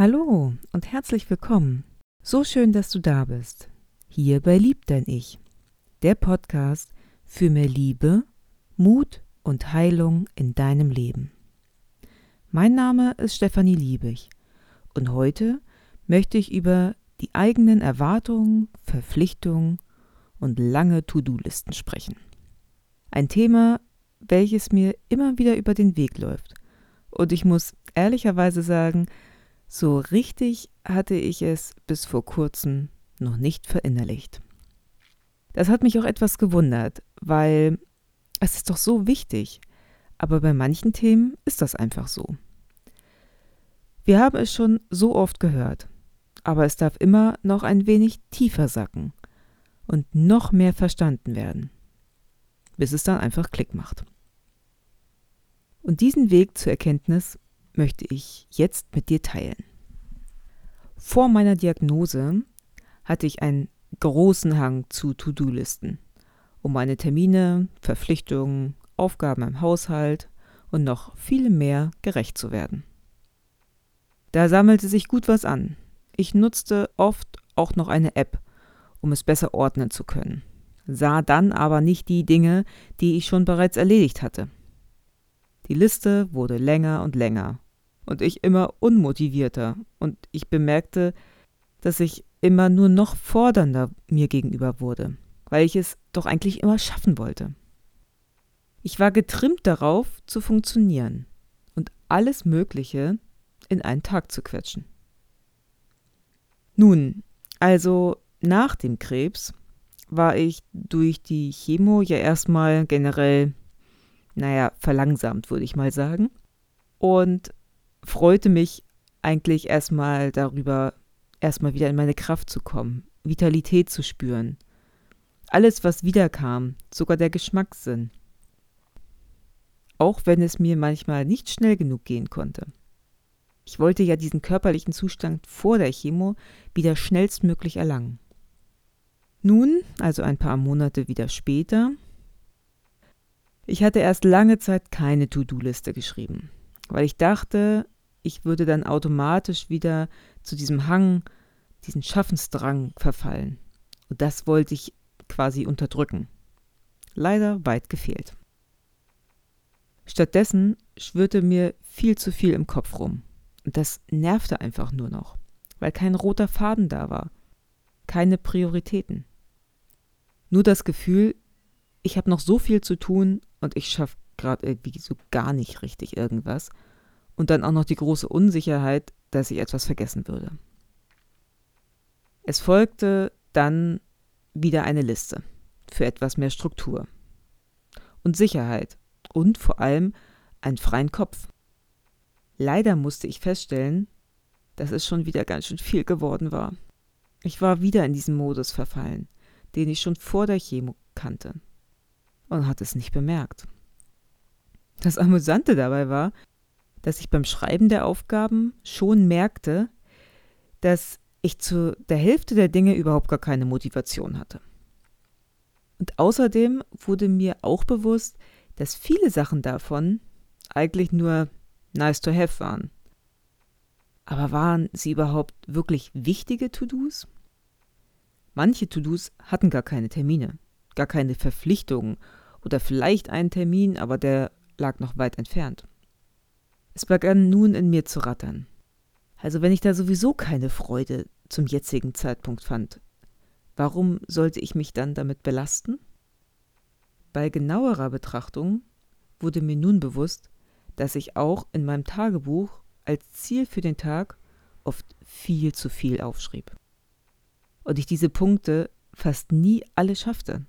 Hallo und herzlich willkommen. So schön, dass du da bist. Hier bei Lieb dein Ich, der Podcast für mehr Liebe, Mut und Heilung in deinem Leben. Mein Name ist Stefanie Liebig und heute möchte ich über die eigenen Erwartungen, Verpflichtungen und lange To-Do-Listen sprechen. Ein Thema, welches mir immer wieder über den Weg läuft. Und ich muss ehrlicherweise sagen, so richtig hatte ich es bis vor kurzem noch nicht verinnerlicht. Das hat mich auch etwas gewundert, weil es ist doch so wichtig, aber bei manchen Themen ist das einfach so. Wir haben es schon so oft gehört, aber es darf immer noch ein wenig tiefer sacken und noch mehr verstanden werden, bis es dann einfach Klick macht. Und diesen Weg zur Erkenntnis möchte ich jetzt mit dir teilen. Vor meiner Diagnose hatte ich einen großen Hang zu To-Do-Listen, um meine Termine, Verpflichtungen, Aufgaben im Haushalt und noch viel mehr gerecht zu werden. Da sammelte sich gut was an. Ich nutzte oft auch noch eine App, um es besser ordnen zu können, sah dann aber nicht die Dinge, die ich schon bereits erledigt hatte. Die Liste wurde länger und länger und ich immer unmotivierter und ich bemerkte, dass ich immer nur noch fordernder mir gegenüber wurde, weil ich es doch eigentlich immer schaffen wollte. Ich war getrimmt darauf, zu funktionieren und alles Mögliche in einen Tag zu quetschen. Nun, also nach dem Krebs war ich durch die Chemo ja erstmal generell, naja, verlangsamt, würde ich mal sagen. Und freute mich eigentlich erstmal darüber, erstmal wieder in meine Kraft zu kommen, Vitalität zu spüren. Alles, was wiederkam, sogar der Geschmackssinn. Auch wenn es mir manchmal nicht schnell genug gehen konnte. Ich wollte ja diesen körperlichen Zustand vor der Chemo wieder schnellstmöglich erlangen. Nun, also ein paar Monate wieder später, ich hatte erst lange Zeit keine To-Do-Liste geschrieben, weil ich dachte, ich würde dann automatisch wieder zu diesem Hang, diesen Schaffensdrang verfallen. Und das wollte ich quasi unterdrücken. Leider weit gefehlt. Stattdessen schwirrte mir viel zu viel im Kopf rum. Und das nervte einfach nur noch, weil kein roter Faden da war, keine Prioritäten. Nur das Gefühl, ich habe noch so viel zu tun und ich schaffe gerade irgendwie so gar nicht richtig irgendwas und dann auch noch die große Unsicherheit, dass ich etwas vergessen würde. Es folgte dann wieder eine Liste für etwas mehr Struktur und Sicherheit und vor allem einen freien Kopf. Leider musste ich feststellen, dass es schon wieder ganz schön viel geworden war. Ich war wieder in diesen Modus verfallen, den ich schon vor der Chemo kannte und hatte es nicht bemerkt. Das Amüsante dabei war, dass ich beim Schreiben der Aufgaben schon merkte, dass ich zu der Hälfte der Dinge überhaupt gar keine Motivation hatte. Und außerdem wurde mir auch bewusst, dass viele Sachen davon eigentlich nur nice to have waren. Aber waren sie überhaupt wirklich wichtige To-Dos? Manche To-Dos hatten gar keine Termine, gar keine Verpflichtungen oder vielleicht einen Termin, aber der lag noch weit entfernt. Es begann nun in mir zu rattern. Also wenn ich da sowieso keine Freude zum jetzigen Zeitpunkt fand, warum sollte ich mich dann damit belasten? Bei genauerer Betrachtung wurde mir nun bewusst, dass ich auch in meinem Tagebuch als Ziel für den Tag oft viel zu viel aufschrieb. Und ich diese Punkte fast nie alle schaffte.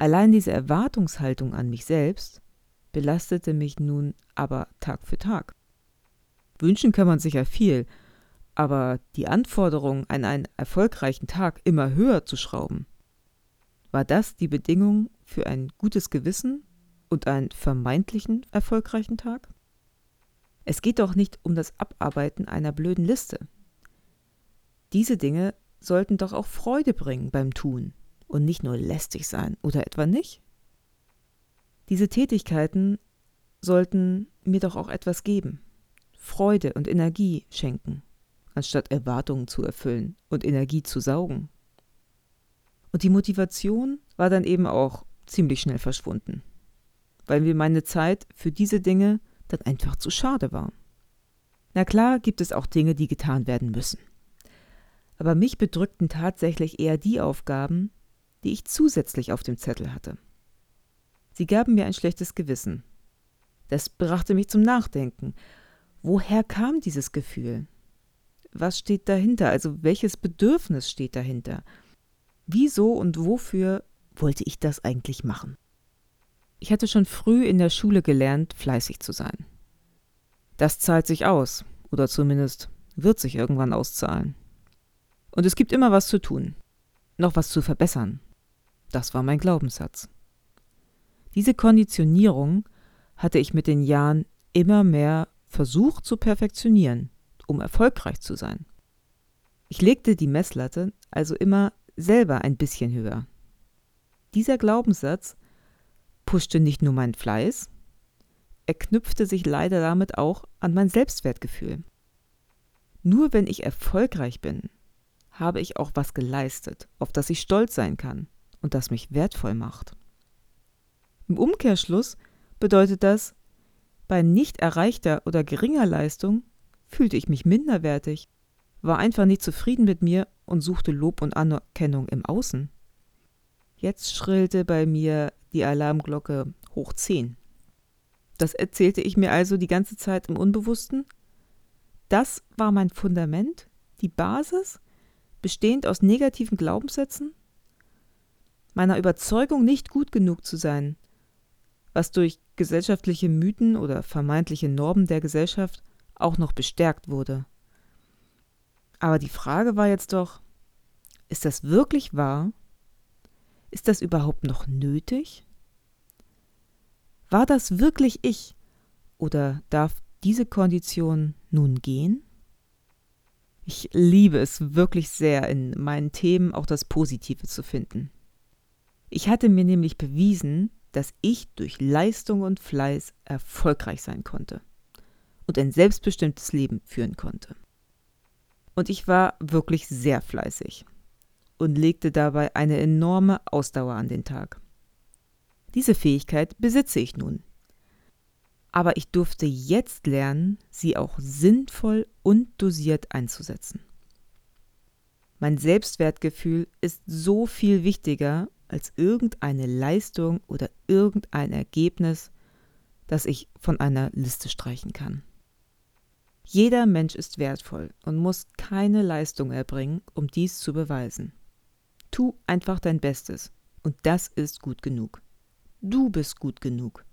Allein diese Erwartungshaltung an mich selbst belastete mich nun aber Tag für Tag. Wünschen kann man sicher viel, aber die Anforderung an einen erfolgreichen Tag immer höher zu schrauben, war das die Bedingung für ein gutes Gewissen und einen vermeintlichen erfolgreichen Tag? Es geht doch nicht um das Abarbeiten einer blöden Liste. Diese Dinge sollten doch auch Freude bringen beim Tun und nicht nur lästig sein, oder etwa nicht? Diese Tätigkeiten sollten mir doch auch etwas geben. Freude und Energie schenken, anstatt Erwartungen zu erfüllen und Energie zu saugen. Und die Motivation war dann eben auch ziemlich schnell verschwunden, weil mir meine Zeit für diese Dinge dann einfach zu schade war. Na klar gibt es auch Dinge, die getan werden müssen. Aber mich bedrückten tatsächlich eher die Aufgaben, die ich zusätzlich auf dem Zettel hatte. Sie gaben mir ein schlechtes Gewissen. Das brachte mich zum Nachdenken. Woher kam dieses Gefühl? Was steht dahinter? Also welches Bedürfnis steht dahinter? Wieso und wofür wollte ich das eigentlich machen? Ich hatte schon früh in der Schule gelernt, fleißig zu sein. Das zahlt sich aus, oder zumindest wird sich irgendwann auszahlen. Und es gibt immer was zu tun, noch was zu verbessern. Das war mein Glaubenssatz. Diese Konditionierung hatte ich mit den Jahren immer mehr versucht zu perfektionieren, um erfolgreich zu sein. Ich legte die Messlatte also immer selber ein bisschen höher. Dieser Glaubenssatz pushte nicht nur meinen Fleiß, er knüpfte sich leider damit auch an mein Selbstwertgefühl. Nur wenn ich erfolgreich bin, habe ich auch was geleistet, auf das ich stolz sein kann und das mich wertvoll macht. Im Umkehrschluss bedeutet das, bei nicht erreichter oder geringer Leistung fühlte ich mich minderwertig, war einfach nicht zufrieden mit mir und suchte Lob und Anerkennung im Außen. Jetzt schrillte bei mir die Alarmglocke hoch zehn. Das erzählte ich mir also die ganze Zeit im Unbewussten. Das war mein Fundament, die Basis, bestehend aus negativen Glaubenssätzen, meiner Überzeugung, nicht gut genug zu sein, was durch gesellschaftliche Mythen oder vermeintliche Normen der Gesellschaft auch noch bestärkt wurde. Aber die Frage war jetzt doch, ist das wirklich wahr? Ist das überhaupt noch nötig? War das wirklich ich? Oder darf diese Kondition nun gehen? Ich liebe es wirklich sehr, in meinen Themen auch das Positive zu finden. Ich hatte mir nämlich bewiesen, dass ich durch Leistung und Fleiß erfolgreich sein konnte und ein selbstbestimmtes Leben führen konnte. Und ich war wirklich sehr fleißig und legte dabei eine enorme Ausdauer an den Tag. Diese Fähigkeit besitze ich nun aber ich durfte jetzt lernen, sie auch sinnvoll und dosiert einzusetzen. Mein Selbstwertgefühl ist so viel wichtiger als irgendeine Leistung oder irgendein Ergebnis, das ich von einer Liste streichen kann. Jeder Mensch ist wertvoll und muss keine Leistung erbringen, um dies zu beweisen. Tu einfach dein Bestes und das ist gut genug. Du bist gut genug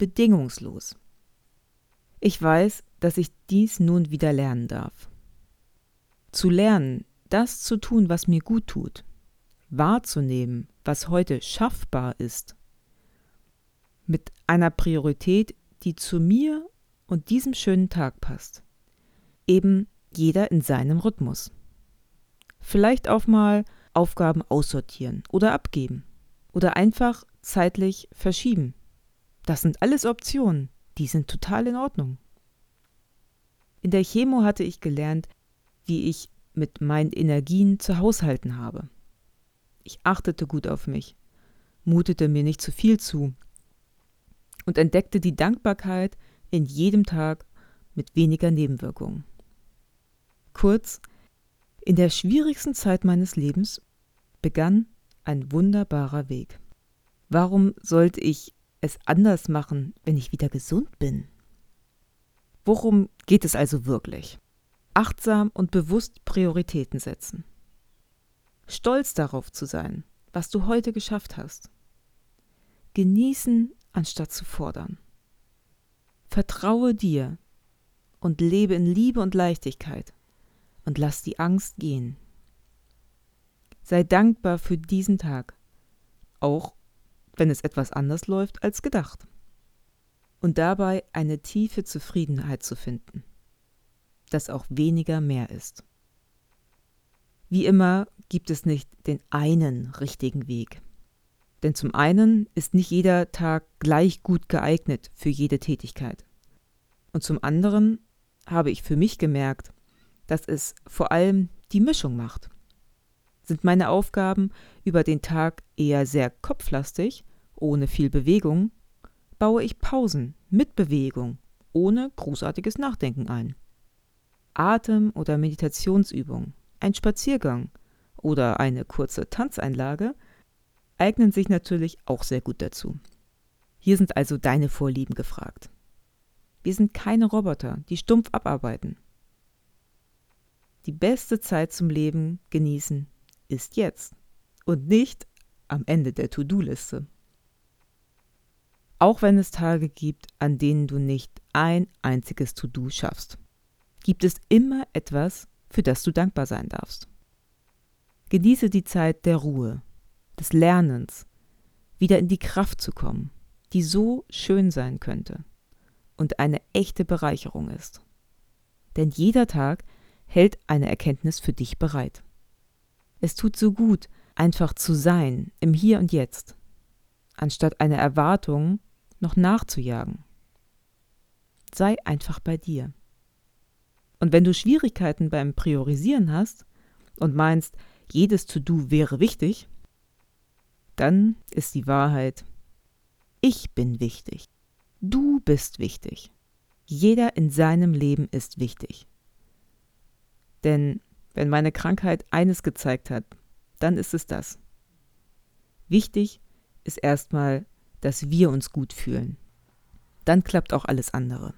bedingungslos. Ich weiß, dass ich dies nun wieder lernen darf. Zu lernen, das zu tun, was mir gut tut, wahrzunehmen, was heute schaffbar ist, mit einer Priorität, die zu mir und diesem schönen Tag passt. Eben jeder in seinem Rhythmus. Vielleicht auch mal Aufgaben aussortieren oder abgeben oder einfach zeitlich verschieben. Das sind alles Optionen, die sind total in Ordnung. In der Chemo hatte ich gelernt, wie ich mit meinen Energien zu haushalten habe. Ich achtete gut auf mich, mutete mir nicht zu viel zu und entdeckte die Dankbarkeit in jedem Tag mit weniger Nebenwirkungen. Kurz, in der schwierigsten Zeit meines Lebens begann ein wunderbarer Weg. Warum sollte ich es anders machen, wenn ich wieder gesund bin? Worum geht es also wirklich? Achtsam und bewusst Prioritäten setzen. Stolz darauf zu sein, was du heute geschafft hast. Genießen anstatt zu fordern. Vertraue dir und lebe in Liebe und Leichtigkeit und lass die Angst gehen. Sei dankbar für diesen Tag, auch wenn es etwas anders läuft als gedacht. Und dabei eine tiefe Zufriedenheit zu finden, dass auch weniger mehr ist. Wie immer gibt es nicht den einen richtigen Weg. Denn zum einen ist nicht jeder Tag gleich gut geeignet für jede Tätigkeit. Und zum anderen habe ich für mich gemerkt, dass es vor allem die Mischung macht. Sind meine Aufgaben über den Tag eher sehr kopflastig, ohne viel Bewegung, baue ich Pausen mit Bewegung, ohne großartiges Nachdenken ein. Atem- oder Meditationsübung, ein Spaziergang oder eine kurze Tanzeinlage eignen sich natürlich auch sehr gut dazu. Hier sind also deine Vorlieben gefragt. Wir sind keine Roboter, die stumpf abarbeiten. Die beste Zeit zum Leben genießen ist jetzt und nicht am Ende der To-Do-Liste. Auch wenn es Tage gibt, an denen du nicht ein einziges To-Do schaffst, gibt es immer etwas, für das du dankbar sein darfst. Genieße die Zeit der Ruhe, des Lernens, wieder in die Kraft zu kommen, die so schön sein könnte und eine echte Bereicherung ist. Denn jeder Tag hält eine Erkenntnis für dich bereit. Es tut so gut, einfach zu sein im Hier und Jetzt, anstatt eine Erwartung noch nachzujagen. Sei einfach bei dir. Und wenn du Schwierigkeiten beim Priorisieren hast und meinst, jedes To-Do wäre wichtig, dann ist die Wahrheit, ich bin wichtig. Du bist wichtig. Jeder in seinem Leben ist wichtig. Denn wenn meine Krankheit eines gezeigt hat, dann ist es das. Wichtig ist erstmal, dass wir uns gut fühlen. Dann klappt auch alles andere.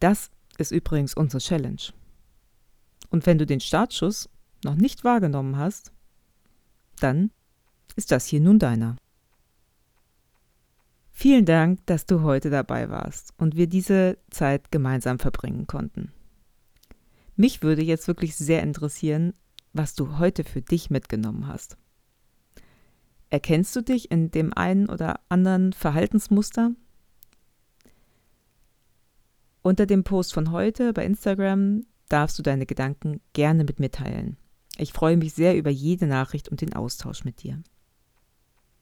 Das ist übrigens unsere Challenge. Und wenn du den Startschuss noch nicht wahrgenommen hast, dann ist das hier nun deiner. Vielen Dank, dass du heute dabei warst und wir diese Zeit gemeinsam verbringen konnten. Mich würde jetzt wirklich sehr interessieren, was du heute für dich mitgenommen hast. Erkennst du dich in dem einen oder anderen Verhaltensmuster? Unter dem Post von heute bei Instagram darfst du deine Gedanken gerne mit mir teilen. Ich freue mich sehr über jede Nachricht und den Austausch mit dir.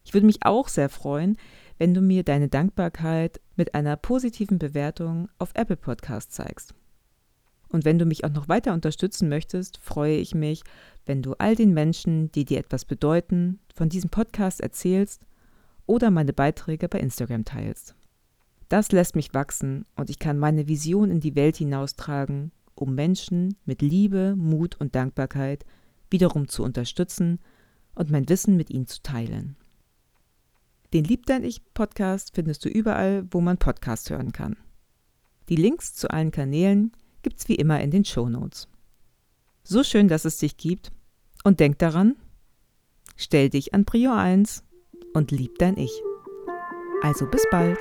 Ich würde mich auch sehr freuen, wenn du mir deine Dankbarkeit mit einer positiven Bewertung auf Apple Podcast zeigst. Und wenn du mich auch noch weiter unterstützen möchtest, freue ich mich, wenn du all den Menschen, die dir etwas bedeuten, von diesem Podcast erzählst oder meine Beiträge bei Instagram teilst. Das lässt mich wachsen und ich kann meine Vision in die Welt hinaustragen, um Menschen mit Liebe, Mut und Dankbarkeit wiederum zu unterstützen und mein Wissen mit ihnen zu teilen. Den Lieb dein Ich Podcast findest du überall, wo man Podcasts hören kann. Die Links zu allen Kanälen gibt's wie immer in den Show Notes. So schön, dass es dich gibt und denk daran, stell dich an Prio 1 und lieb dein Ich. Also bis bald.